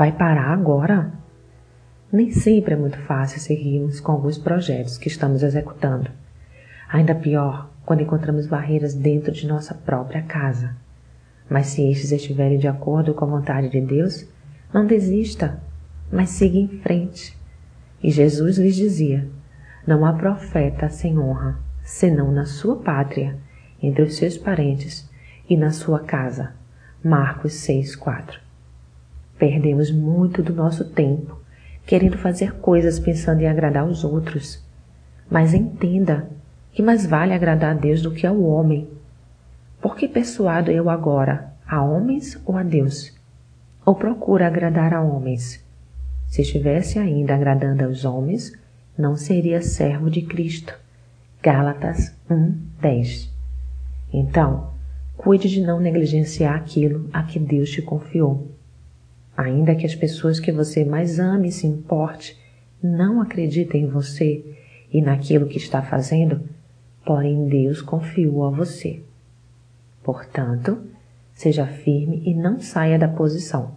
Vai parar agora? Nem sempre é muito fácil seguirmos com alguns projetos que estamos executando. Ainda pior quando encontramos barreiras dentro de nossa própria casa. Mas se estes estiverem de acordo com a vontade de Deus, não desista, mas siga em frente. E Jesus lhes dizia: Não há profeta sem honra, senão na sua pátria, entre os seus parentes e na sua casa. Marcos 6:4. Perdemos muito do nosso tempo querendo fazer coisas pensando em agradar os outros. Mas entenda que mais vale agradar a Deus do que ao homem. Por que persuado eu agora, a homens ou a Deus? Ou procura agradar a homens? Se estivesse ainda agradando aos homens, não seria servo de Cristo. Gálatas 1, 10. Então, cuide de não negligenciar aquilo a que Deus te confiou. Ainda que as pessoas que você mais ame e se importe não acreditem em você e naquilo que está fazendo, porém Deus confiou a você. Portanto, seja firme e não saia da posição.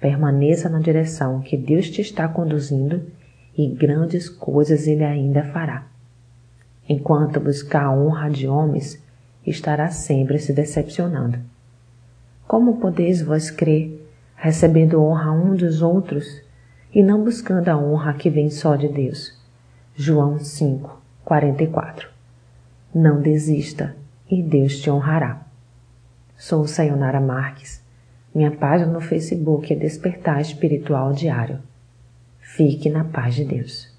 Permaneça na direção que Deus te está conduzindo e grandes coisas Ele ainda fará. Enquanto buscar a honra de homens, estará sempre se decepcionando. Como podeis vós crer recebendo honra um dos outros e não buscando a honra que vem só de Deus. João 5, 44. Não desista e Deus te honrará. Sou Sayonara Marques. Minha página no Facebook é Despertar Espiritual Diário. Fique na paz de Deus.